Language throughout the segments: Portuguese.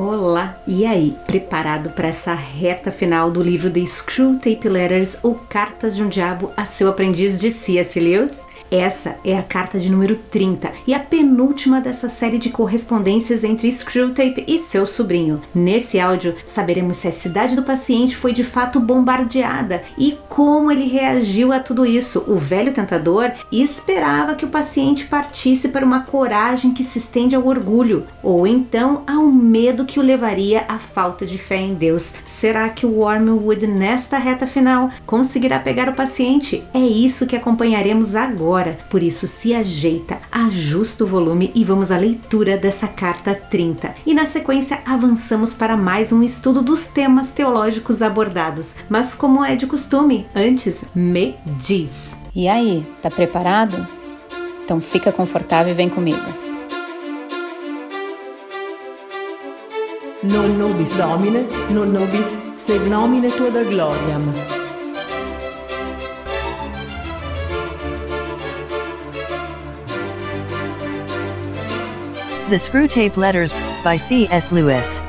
Olá! E aí, preparado para essa reta final do livro The Screw Tape Letters ou Cartas de um Diabo a seu aprendiz de C.S. Lewis? Essa é a carta de número 30 e a penúltima dessa série de correspondências entre Screwtape e seu sobrinho. Nesse áudio, saberemos se a cidade do paciente foi de fato bombardeada e como ele reagiu a tudo isso. O velho tentador esperava que o paciente partisse para uma coragem que se estende ao orgulho, ou então ao medo que o levaria à falta de fé em Deus. Será que o Wormwood, nesta reta final, conseguirá pegar o paciente? É isso que acompanharemos agora agora, por isso se ajeita, ajusta o volume e vamos à leitura dessa carta 30. E na sequência avançamos para mais um estudo dos temas teológicos abordados. Mas como é de costume, antes me diz. E aí, tá preparado? Então fica confortável e vem comigo. Non nobis Domine, non nobis sed nomine tua da gloriam. The Screwtape Letters by C.S. Lewis.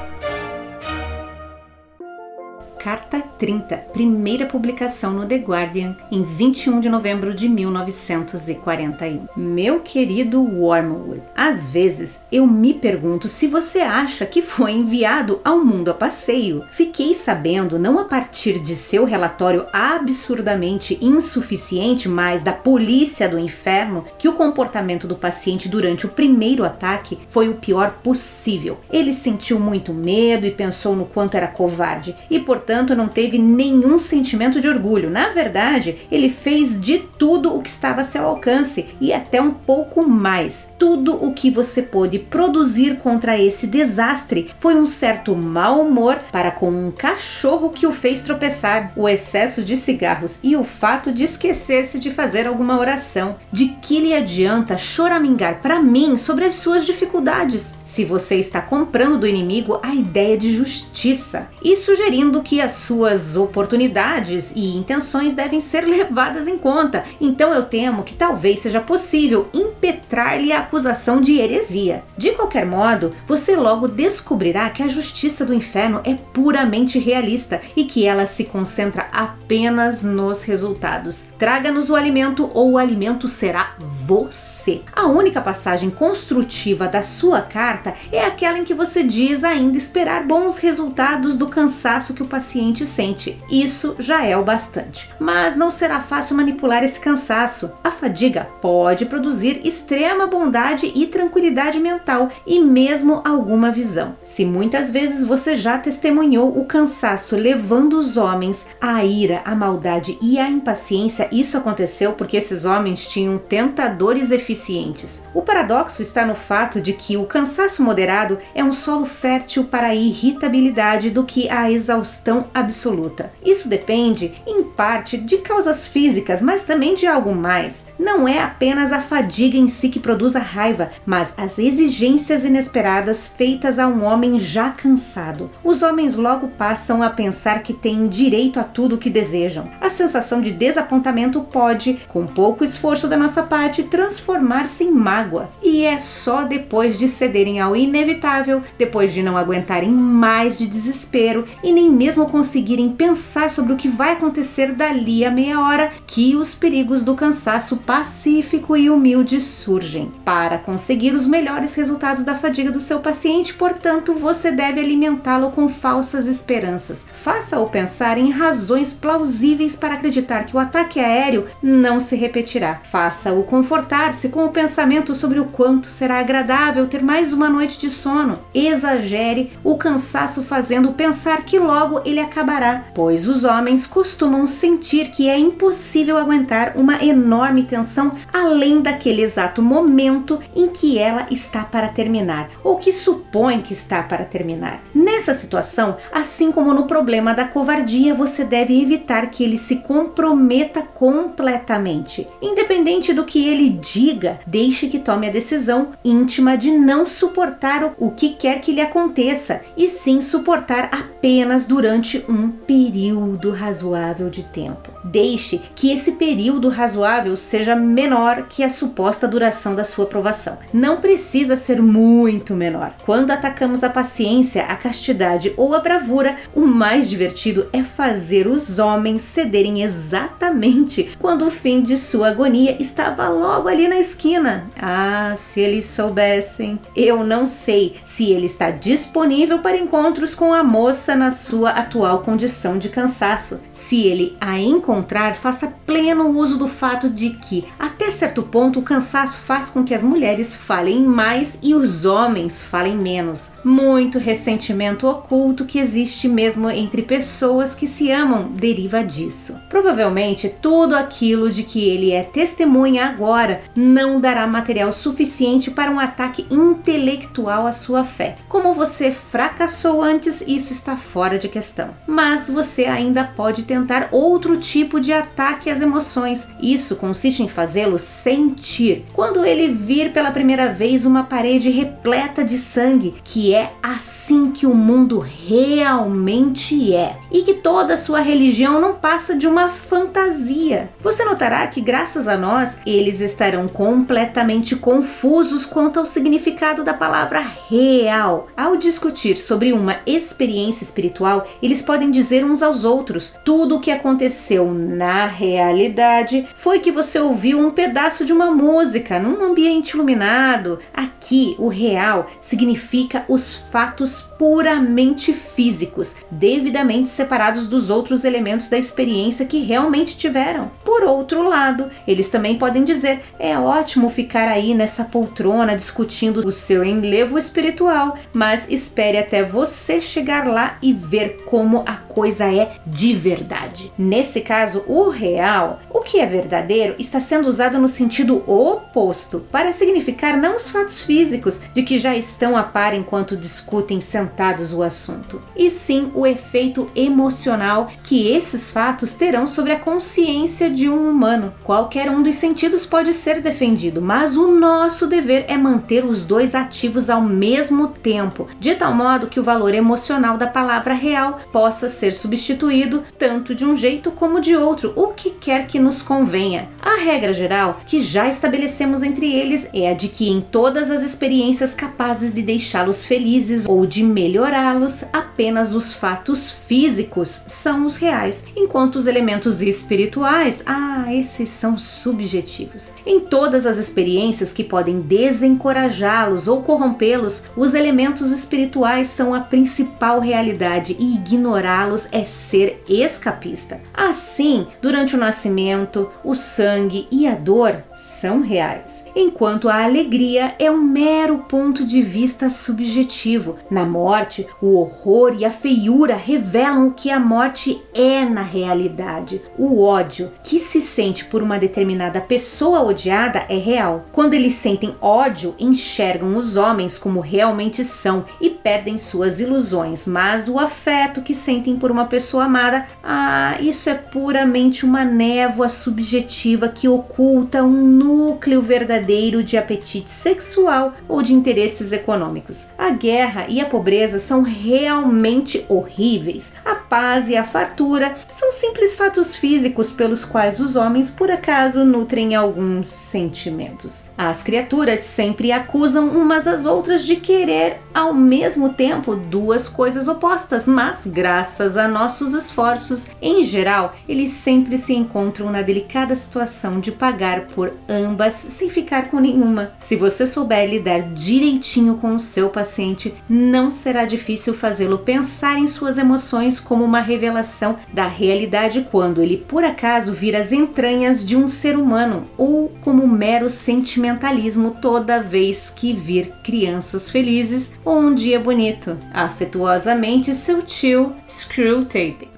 Carta 30, primeira publicação no The Guardian em 21 de novembro de 1941. Meu querido Wormwood, às vezes eu me pergunto se você acha que foi enviado ao mundo a passeio. Fiquei sabendo, não a partir de seu relatório absurdamente insuficiente, mas da polícia do inferno, que o comportamento do paciente durante o primeiro ataque foi o pior possível. Ele sentiu muito medo e pensou no quanto era covarde e, portanto, não teve teve nenhum sentimento de orgulho. Na verdade, ele fez de tudo o que estava a seu alcance e até um pouco mais. Tudo o que você pôde produzir contra esse desastre foi um certo mau humor para com um cachorro que o fez tropeçar, o excesso de cigarros e o fato de esquecer-se de fazer alguma oração. De que lhe adianta choramingar para mim sobre as suas dificuldades, se você está comprando do inimigo a ideia de justiça e sugerindo que as suas suas oportunidades e intenções devem ser levadas em conta. Então eu temo que talvez seja possível impetrar-lhe a acusação de heresia. De qualquer modo, você logo descobrirá que a justiça do inferno é puramente realista e que ela se concentra apenas nos resultados. Traga-nos o alimento ou o alimento será você. A única passagem construtiva da sua carta é aquela em que você diz ainda esperar bons resultados do cansaço que o paciente sente isso já é o bastante. Mas não será fácil manipular esse cansaço. A fadiga pode produzir extrema bondade e tranquilidade mental e mesmo alguma visão. Se muitas vezes você já testemunhou o cansaço levando os homens à ira, à maldade e à impaciência, isso aconteceu porque esses homens tinham tentadores eficientes. O paradoxo está no fato de que o cansaço moderado é um solo fértil para a irritabilidade do que a exaustão absoluta absoluta. Isso depende, em parte, de causas físicas, mas também de algo mais. Não é apenas a fadiga em si que produz a raiva, mas as exigências inesperadas feitas a um homem já cansado. Os homens logo passam a pensar que têm direito a tudo o que desejam. A sensação de desapontamento pode, com pouco esforço da nossa parte, transformar-se em mágoa. E é só depois de cederem ao inevitável, depois de não aguentarem mais de desespero e nem mesmo conseguirem pensar sobre o que vai acontecer dali a meia hora que os perigos do cansaço pacífico e humilde surgem. Para conseguir os melhores resultados da fadiga do seu paciente, portanto, você deve alimentá-lo com falsas esperanças. Faça-o pensar em razões plausíveis para acreditar que o ataque aéreo não se repetirá. Faça-o confortar-se com o pensamento sobre o quanto será agradável ter mais uma noite de sono. Exagere o cansaço fazendo pensar que logo ele acabará pois os homens costumam sentir que é impossível aguentar uma enorme tensão além daquele exato momento em que ela está para terminar, ou que supõe que está para terminar. Nessa situação, assim como no problema da covardia, você deve evitar que ele se comprometa completamente. Independente do que ele diga, deixe que tome a decisão íntima de não suportar o que quer que lhe aconteça, e sim suportar apenas durante um período razoável de tempo. Deixe que esse período razoável seja menor que a suposta duração da sua provação. Não precisa ser muito menor. Quando atacamos a paciência, a castidade ou a bravura, o mais divertido é fazer os homens cederem exatamente quando o fim de sua agonia estava logo ali na esquina. Ah, se eles soubessem. Eu não sei se ele está disponível para encontros com a moça na sua atual condição de cansaço. Se ele a encontrar, faça pleno uso do fato de que, até certo ponto, o cansaço faz com que as mulheres falem mais e os homens falem menos. Muito ressentimento oculto que existe mesmo entre pessoas que se amam deriva disso. Provavelmente tudo aquilo de que ele é testemunha agora não dará material suficiente para um ataque intelectual à sua fé. Como você fracassou antes, isso está fora de questão. Mas você ainda pode tentar outro tipo de ataque às emoções. Isso consiste em fazê-lo sentir. Quando ele vir pela primeira vez uma parede repleta de sangue, que é assim que o mundo realmente é, e que toda sua religião não passa de uma fantasia. Você notará que, graças a nós, eles estarão completamente confusos quanto ao significado da palavra real. Ao discutir sobre uma experiência espiritual, eles podem dizer uns aos outros: tudo o que aconteceu na realidade foi que você ouviu um pedaço de uma música num ambiente iluminado. Aqui, o real significa os fatos puramente físicos, devidamente separados dos outros elementos da experiência que realmente tiveram. Por outro lado, eles também podem dizer: é ótimo ficar aí nessa poltrona discutindo o seu enlevo espiritual, mas espere até você chegar lá e ver como a coisa é de verdade. Nesse caso, o real, o que é verdadeiro, está sendo usado no sentido oposto para significar não os fatos físicos de que já estão a par enquanto discutem sentados o assunto, e sim o efeito emocional que esses fatos terão sobre a consciência de um humano. Qualquer um dos sentidos pode ser defendido, mas o nosso dever é manter os dois ativos ao mesmo tempo, de tal modo que o valor emocional da palavra real possa ser substituído tanto de um jeito como de outro, o que quer que nos convenha. A regra geral que já estabelecemos entre eles é a de que em todas as experiências capazes de deixá-los felizes ou de melhorá-los, apenas os fatos físicos são os reais, enquanto os elementos espirituais, ah, esses são subjetivos. Em todas as experiências que podem desencorajá-los ou corrompê-los, os elementos espirituais são a principal realidade e ignorá-los é ser escapista. Assim, durante o nascimento, o sangue e a dor são reais, enquanto a alegria é um mero ponto de vista subjetivo. Na morte, o horror e a feiura revelam o que a morte é na realidade. O ódio que se sente por uma determinada pessoa odiada é real. Quando eles sentem ódio, enxergam os homens como realmente são e perdem suas ilusões, mas o afeto que sentem por uma pessoa amada, ah, isso é puramente uma névoa subjetiva que oculta um núcleo verdadeiro de apetite sexual ou de interesses econômicos. A guerra e a pobreza são realmente horríveis. A paz e a fartura são simples fatos físicos pelos quais os homens, por acaso, nutrem alguns sentimentos. As criaturas sempre acusam umas às outras de querer ao mesmo tempo duas coisas opostas, mas graças a nossos esforços, em geral, eles sempre se encontram na delicada situação de pagar por ambas sem ficar com nenhuma. Se você souber lidar direitinho com o seu paciente, não será difícil fazê-lo pensar em suas emoções como uma revelação da realidade quando ele por acaso vir as entranhas de um ser humano ou como mero sentimentalismo toda vez que vir crianças felizes ou um dia bonito. Afetuosamente, seu tio Screwtape.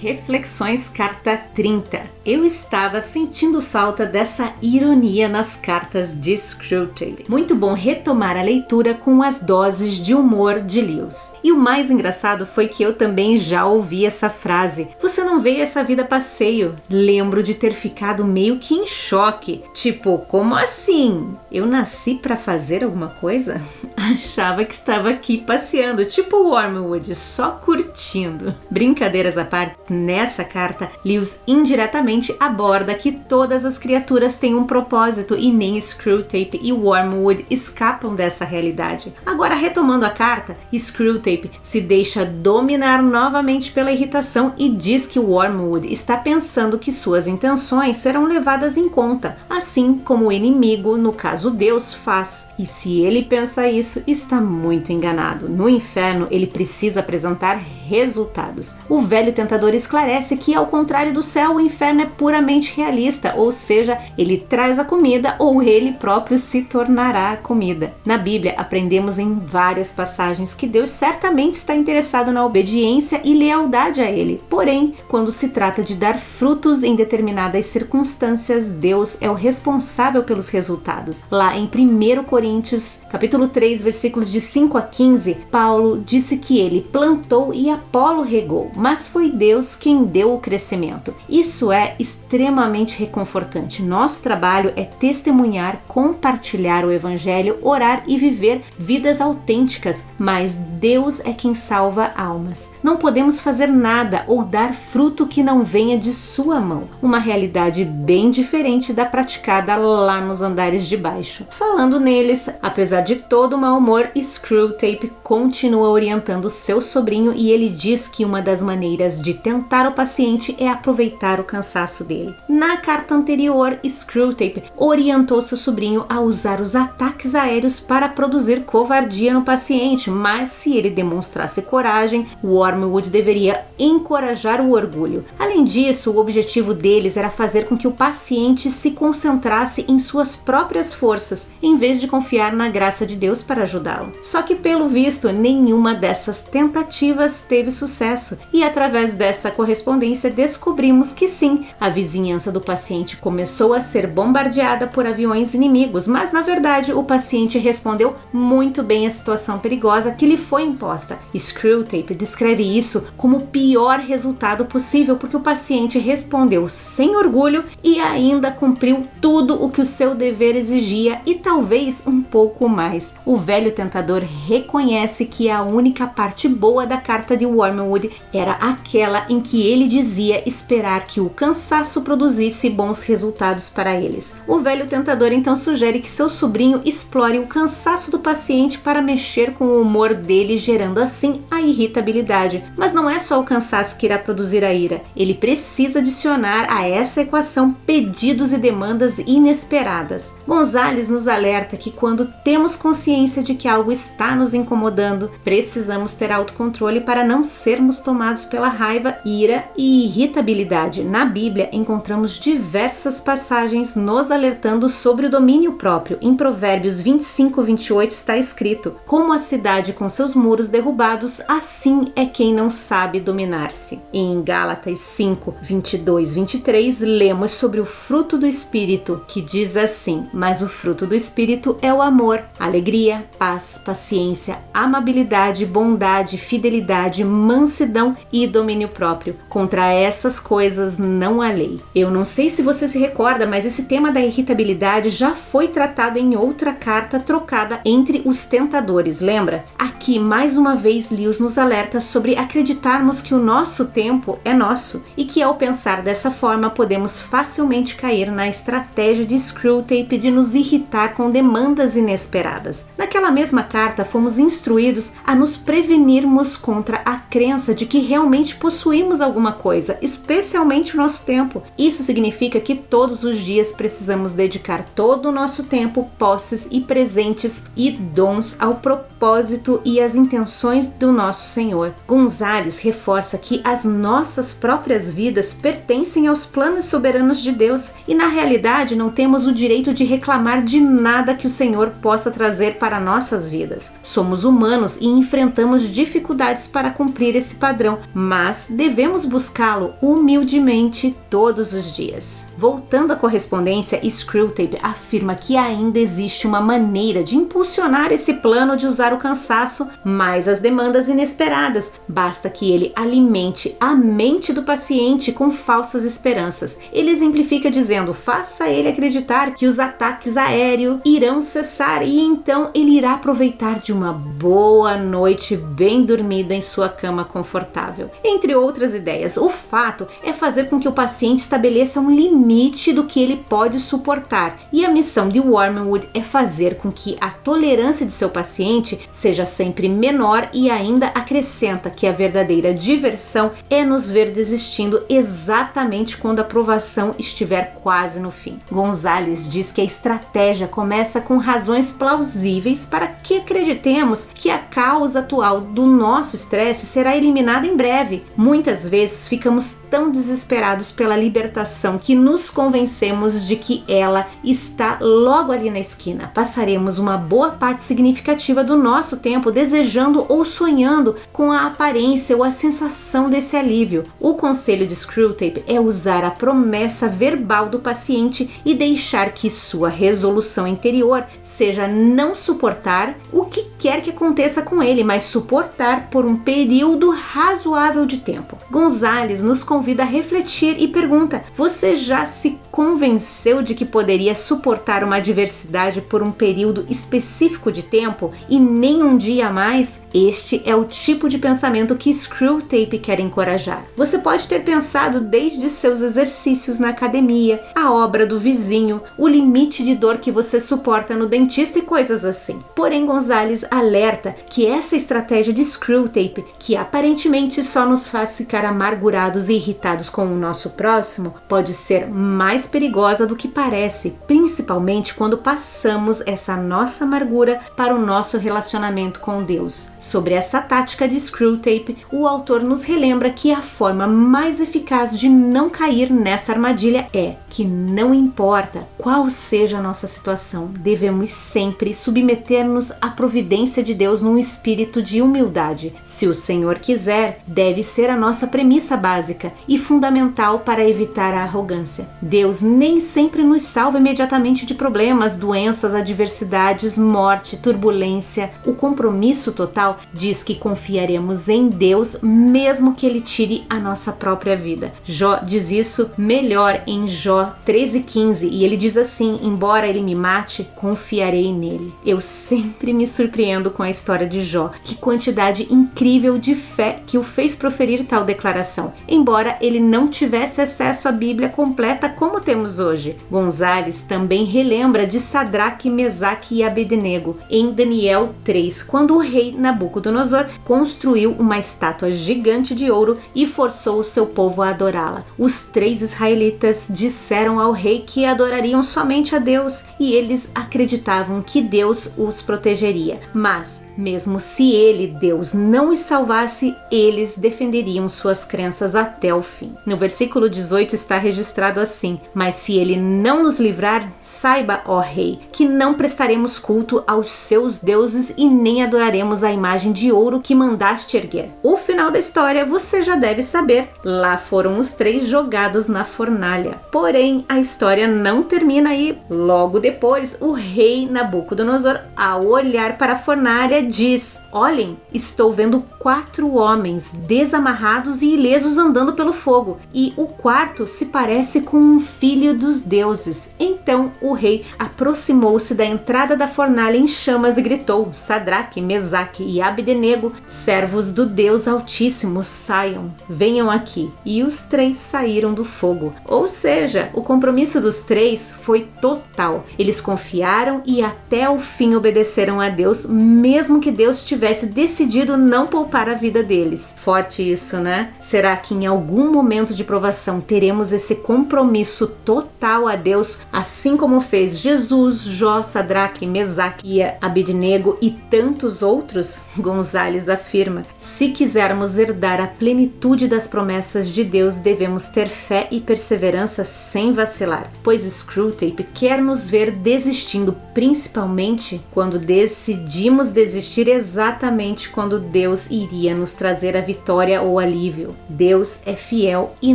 Reflexões Carta 30. Eu estava sentindo falta dessa ironia nas cartas de Screwtape. Muito bom retomar a leitura com as doses de humor de Lewis. E o mais engraçado foi que eu também já ouvi essa frase. Você não veio essa vida passeio. Lembro de ter ficado meio que em choque. Tipo, como assim? Eu nasci para fazer alguma coisa? Achava que estava aqui passeando, tipo Wormwood, só curtindo. Brincadeiras à parte, Nessa carta, Lewis indiretamente aborda que todas as criaturas têm um propósito e nem Screwtape e Wormwood escapam dessa realidade. Agora, retomando a carta, Screwtape se deixa dominar novamente pela irritação e diz que Wormwood está pensando que suas intenções serão levadas em conta, assim como o inimigo, no caso Deus, faz. E se ele pensa isso, está muito enganado. No inferno, ele precisa apresentar resultados. O velho tentador esclarece que, ao contrário do céu, o inferno é puramente realista, ou seja, ele traz a comida ou ele próprio se tornará a comida. Na Bíblia, aprendemos em várias passagens que Deus certamente está interessado na obediência e lealdade a ele. Porém, quando se trata de dar frutos em determinadas circunstâncias, Deus é o responsável pelos resultados. Lá em 1 Coríntios, capítulo 3, versículos de 5 a 15, Paulo disse que ele plantou e Apolo regou, mas foi Deus quem deu o crescimento. Isso é extremamente reconfortante. Nosso trabalho é testemunhar, compartilhar o evangelho, orar e viver vidas autênticas, mas Deus é quem salva almas. Não podemos fazer nada ou dar fruto que não venha de sua mão. Uma realidade bem diferente da praticada lá nos andares de baixo. Falando neles, apesar de todo o mau humor, Screwtape continua orientando seu sobrinho e ele diz que uma das maneiras de tentar o paciente é aproveitar o cansaço dele. Na carta anterior, Screwtape orientou seu sobrinho a usar os ataques aéreos para produzir covardia no paciente, mas se ele demonstrasse coragem, Wormwood deveria encorajar o orgulho. Além disso, o objetivo deles era fazer com que o paciente se concentrasse em suas próprias forças, em vez de confiar na graça de Deus para ajudá-lo. Só que, pelo visto, nenhuma dessas tentativas teve sucesso, e através dessa correspondência descobrimos que sim, a vizinhança do paciente começou a ser bombardeada por aviões inimigos, mas na verdade o paciente respondeu muito bem à situação perigosa que lhe foi imposta. Screwtape descreve isso como o pior resultado possível porque o paciente respondeu sem orgulho e ainda cumpriu tudo o que o seu dever exigia e talvez um pouco mais. O velho tentador reconhece que a única parte boa da carta de Wormwood era aquela em que ele dizia esperar que o cansaço produzisse bons resultados para eles. O velho tentador então sugere que seu sobrinho explore o cansaço do paciente para mexer com o humor dele, gerando assim a irritabilidade. Mas não é só o cansaço que irá produzir a ira, ele precisa adicionar a essa equação pedidos e demandas inesperadas. Gonzales nos alerta que quando temos consciência de que algo está nos incomodando, precisamos ter autocontrole para não sermos tomados pela raiva, ira e irritabilidade. Na Bíblia encontramos diversas passagens nos alertando sobre o domínio próprio. Em Provérbios 25, 28 está escrito: Como a cidade com seus muros derrubados, assim é quem não sabe dominar-se. Em Gálatas 5, 22, 23, lemos sobre o fruto do Espírito, que diz assim: Mas o fruto do Espírito é o amor, alegria, paz, paciência, amabilidade, bondade, fidelidade, mansidão e domínio próprio. Contra essas coisas não há lei. Eu não sei se você se recorda, mas esse tema da irritabilidade já foi tratado em outra carta trocada entre os tentadores, lembra? Aqui, mais uma vez, Lewis nos alerta sobre acreditarmos que o nosso tempo é nosso e que ao pensar dessa forma podemos facilmente cair na estratégia de Screwtape de nos irritar com demandas inesperadas. Naquela mesma carta, fomos instruídos a nos prevenirmos contra a crença de que realmente possuímos alguma coisa, especialmente o nosso tempo. Isso significa que todos os dias precisamos dedicar todo o nosso tempo, posses e presentes e dons ao propósito e às intenções do nosso Senhor. Gonzales reforça que as nossas próprias vidas pertencem aos planos soberanos de Deus e na realidade não temos o direito de reclamar de nada que o Senhor possa trazer para nossas vidas. Somos humanos e enfrentamos dificuldades para cumprir esse padrão, mas devemos buscá-lo humildemente todos os dias. Voltando à correspondência, Screwtape afirma que ainda existe uma maneira de impulsionar esse plano de usar o cansaço mais as demandas inesperadas. Basta que ele alimente a mente do paciente com falsas esperanças. Ele exemplifica dizendo: faça ele acreditar que os ataques aéreos irão cessar e então ele irá aproveitar de uma boa noite bem dormida em sua cama confortável. Entre outras outras ideias. O fato é fazer com que o paciente estabeleça um limite do que ele pode suportar. E a missão de Wormwood é fazer com que a tolerância de seu paciente seja sempre menor e ainda acrescenta que a verdadeira diversão é nos ver desistindo exatamente quando a provação estiver quase no fim. Gonzalez diz que a estratégia começa com razões plausíveis para que acreditemos que a causa atual do nosso estresse será eliminada em breve. Muitas vezes ficamos tão desesperados pela libertação que nos convencemos de que ela está logo ali na esquina. Passaremos uma boa parte significativa do nosso tempo desejando ou sonhando com a aparência ou a sensação desse alívio. O conselho de Screwtape é usar a promessa verbal do paciente e deixar que sua resolução interior seja não suportar o que quer que aconteça com ele, mas suportar por um período razoável de tempo. Gonzales nos convida a refletir e pergunta: Você já se convenceu de que poderia suportar uma adversidade por um período específico de tempo e nem um dia a mais? Este é o tipo de pensamento que Screwtape quer encorajar. Você pode ter pensado desde seus exercícios na academia, a obra do vizinho, o limite de dor que você suporta no dentista e coisas assim. Porém, Gonzalez alerta que essa estratégia de Screwtape, que aparentemente só nos faz ficar amargurados e irritados com o nosso próximo, pode ser mais perigosa do que parece, principalmente quando passamos essa nossa amargura para o nosso relacionamento com Deus. Sobre essa tática de Screwtape, o autor nos relembra que a forma mais eficaz de não cair nessa armadilha é que não importa qual seja a nossa situação, devemos sempre submeter-nos à providência de Deus num espírito de humildade. Se o Senhor quiser, deve ser a nossa premissa básica e fundamental para evitar a arrogância. Deus nem sempre nos salva imediatamente de problemas, doenças, adversidades, morte, turbulência. O compromisso total diz que confiaremos em Deus mesmo que ele tire a nossa própria vida. Jó diz isso melhor em Jó 13:15 e ele diz assim: "Embora ele me mate, confiarei nele". Eu sempre me surpreendo com a história de Jó. Que quantidade incrível de fé que o fez proferir tal declaração, embora ele não tivesse acesso à Bíblia completa como temos hoje. Gonzales também relembra de Sadraque, Mesaque e Abednego em Daniel 3, quando o rei Nabucodonosor construiu uma estátua gigante de ouro e forçou o seu povo a adorá-la. Os três israelitas disseram ao rei que adorariam somente a Deus e eles acreditavam que Deus os protegeria. Mas mesmo se ele, Deus, não os salvasse, eles defenderiam suas crenças até o fim. No versículo 18 está registrado assim: Mas se ele não nos livrar, saiba, ó Rei, que não prestaremos culto aos seus deuses e nem adoraremos a imagem de ouro que mandaste erguer. O final da história você já deve saber. Lá foram os três jogados na fornalha. Porém, a história não termina aí. Logo depois, o rei Nabucodonosor, ao olhar para a fornalha, diz: Olhem, estou vendo quatro homens desamarrados e ilesos andando pelo fogo, e o quarto se parece com um filho dos deuses. Então o rei aproximou-se da entrada da fornalha em chamas e gritou: Sadraque, Mesaque e Abdenego, servos do Deus Altíssimo, saiam, venham aqui. E os três saíram do fogo. Ou seja, o compromisso dos três foi total. Eles confiaram e até o fim obedeceram a Deus, mesmo que Deus tivesse decidido não poupar a vida deles. Forte isso, né? Será que em algum momento de provação teremos esse compromisso total a Deus, assim como fez Jesus, Jó, Sadraque, Mesaque Abednego e tantos outros? Gonzales afirma: se quisermos herdar a plenitude das promessas de Deus, devemos ter fé e perseverança sem vacilar, pois Screwtape quer nos ver desistindo, principalmente quando decidimos desistir exatamente quando Deus iria nos trazer a vitória ou alívio. Deus é fiel e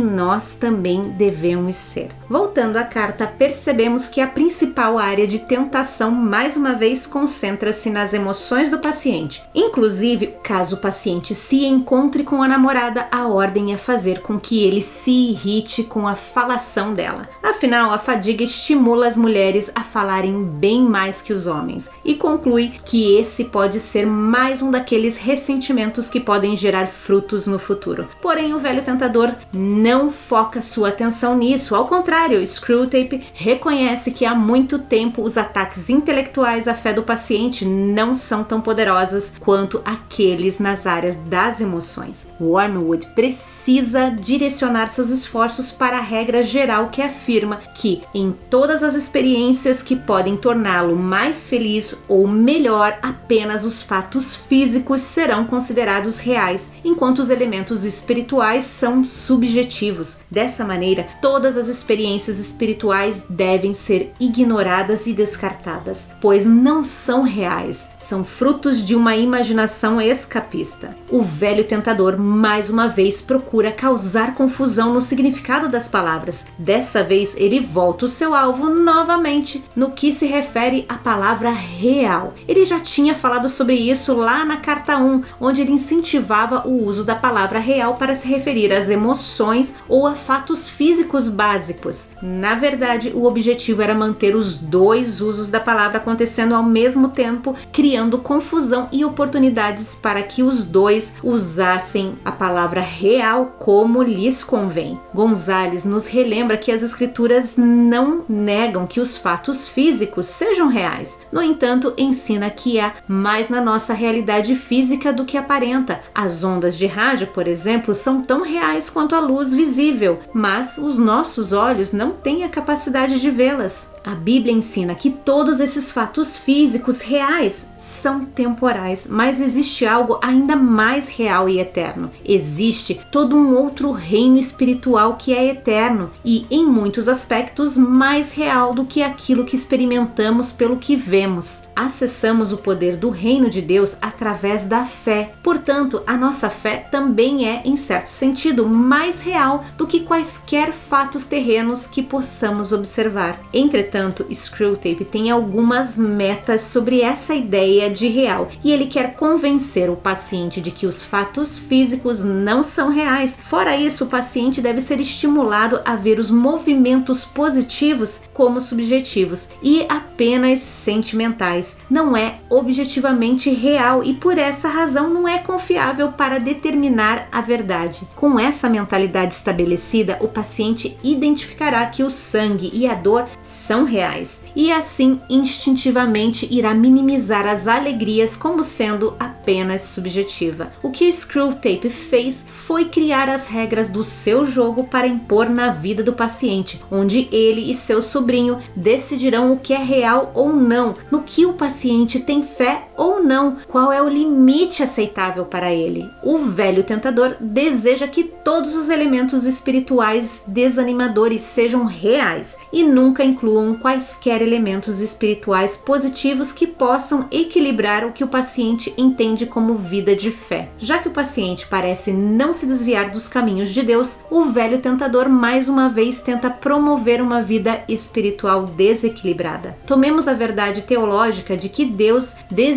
nós também devemos ser. Voltando à carta, percebemos que a principal área de tentação mais uma vez concentra-se nas emoções do paciente. Inclusive, caso o paciente se encontre com a namorada, a ordem é fazer com que ele se irrite com a falação dela. Afinal, a fadiga estimula as mulheres a falarem bem mais que os homens e conclui que esse pode pode ser mais um daqueles ressentimentos que podem gerar frutos no futuro. Porém, o velho tentador não foca sua atenção nisso. Ao contrário, Screwtape reconhece que há muito tempo os ataques intelectuais à fé do paciente não são tão poderosas quanto aqueles nas áreas das emoções. Wormwood precisa direcionar seus esforços para a regra geral que afirma que em todas as experiências que podem torná-lo mais feliz ou melhor, apenas os fatos físicos serão considerados reais, enquanto os elementos espirituais são subjetivos. Dessa maneira, todas as experiências espirituais devem ser ignoradas e descartadas, pois não são reais, são frutos de uma imaginação escapista. O velho tentador mais uma vez procura causar confusão no significado das palavras. Dessa vez, ele volta o seu alvo novamente no que se refere à palavra real. Ele já tinha falado sobre isso lá na carta 1, onde ele incentivava o uso da palavra real para se referir às emoções ou a fatos físicos básicos. Na verdade, o objetivo era manter os dois usos da palavra acontecendo ao mesmo tempo, criando confusão e oportunidades para que os dois usassem a palavra real como lhes convém. Gonzales nos relembra que as escrituras não negam que os fatos físicos sejam reais. No entanto, ensina que há mais na nossa realidade física do que aparenta. As ondas de rádio, por exemplo, são tão reais quanto a luz visível, mas os nossos olhos não têm a capacidade de vê-las. A Bíblia ensina que todos esses fatos físicos reais são temporais, mas existe algo ainda mais real e eterno. Existe todo um outro reino espiritual que é eterno e, em muitos aspectos, mais real do que aquilo que experimentamos pelo que vemos. Acessamos o poder do reino de Deus através da fé. Portanto, a nossa fé também é, em certo sentido, mais real do que quaisquer fatos terrenos que possamos observar. Entretanto, Entretanto, Screwtape tem algumas metas sobre essa ideia de real e ele quer convencer o paciente de que os fatos físicos não são reais. Fora isso, o paciente deve ser estimulado a ver os movimentos positivos como subjetivos e apenas sentimentais. Não é objetivamente real e por essa razão não é confiável para determinar a verdade. Com essa mentalidade estabelecida, o paciente identificará que o sangue e a dor são reais e assim instintivamente irá minimizar as alegrias como sendo apenas subjetiva. O que Screwtape fez foi criar as regras do seu jogo para impor na vida do paciente, onde ele e seu sobrinho decidirão o que é real ou não, no que o paciente tem fé ou não, qual é o limite aceitável para ele. O velho tentador deseja que todos os elementos espirituais desanimadores sejam reais e nunca incluam quaisquer elementos espirituais positivos que possam equilibrar o que o paciente entende como vida de fé. Já que o paciente parece não se desviar dos caminhos de Deus, o velho tentador mais uma vez tenta promover uma vida espiritual desequilibrada. Tomemos a verdade teológica de que Deus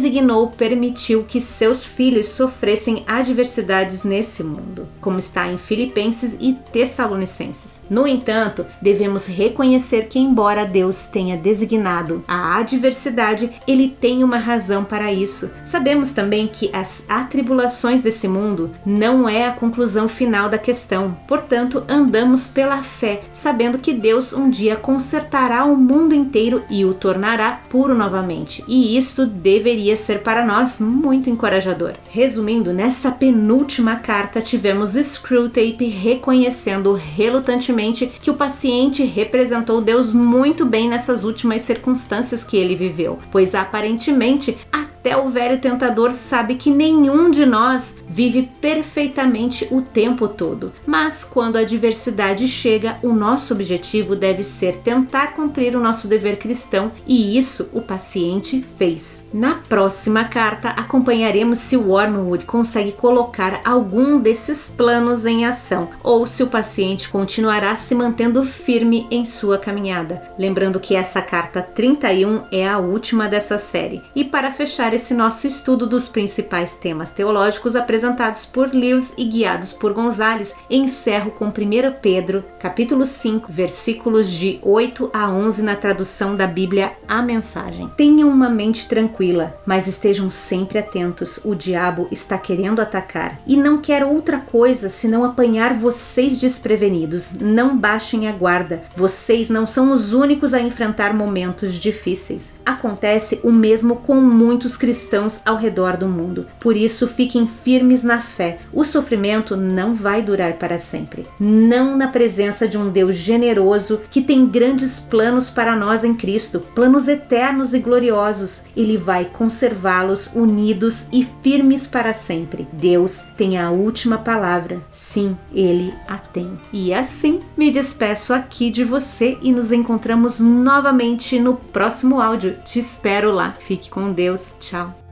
designou, permitiu que seus filhos sofressem adversidades nesse mundo, como está em Filipenses e Tessalonicenses. No entanto, devemos reconhecer que, embora Deus tenha designado a adversidade, ele tem uma razão para isso. Sabemos também que as atribulações desse mundo não é a conclusão final da questão. Portanto, andamos pela fé, sabendo que Deus um dia consertará o mundo inteiro e o tornará puro novamente. E isso deveria ser para nós muito encorajador. Resumindo, nessa penúltima carta tivemos Screwtape reconhecendo relutantemente que o paciente representou Deus muito bem nessas últimas circunstâncias que ele viveu, pois aparentemente até o velho tentador sabe que nenhum de nós vive perfeitamente o tempo todo. Mas quando a adversidade chega, o nosso objetivo deve ser tentar cumprir o nosso dever cristão, e isso o paciente fez. Na próxima carta, acompanharemos se o Wormwood consegue colocar algum desses planos em ação ou se o paciente continuará se mantendo firme em sua caminhada. Lembrando que essa carta 31 é a última dessa série. E para fechar esse nosso estudo dos principais temas teológicos apresentados por Lewis e guiados por Gonzales, encerro com 1 Pedro, capítulo 5, versículos de 8 a 11 na tradução da Bíblia A Mensagem. Tenham uma mente tranquila, mas Mas estejam sempre atentos, o diabo está querendo atacar e não quer outra coisa senão apanhar vocês desprevenidos. Não baixem a guarda, vocês não são os únicos a enfrentar momentos difíceis. Acontece o mesmo com muitos cristãos ao redor do mundo. Por isso, fiquem firmes na fé. O sofrimento não vai durar para sempre. Não na presença de um Deus generoso que tem grandes planos para nós em Cristo, planos eternos e gloriosos. Ele vai conservá-los unidos e firmes para sempre. Deus tem a última palavra. Sim, ele a tem. E assim me despeço aqui de você e nos encontramos novamente no próximo áudio. Te espero lá. Fique com Deus. Tchau.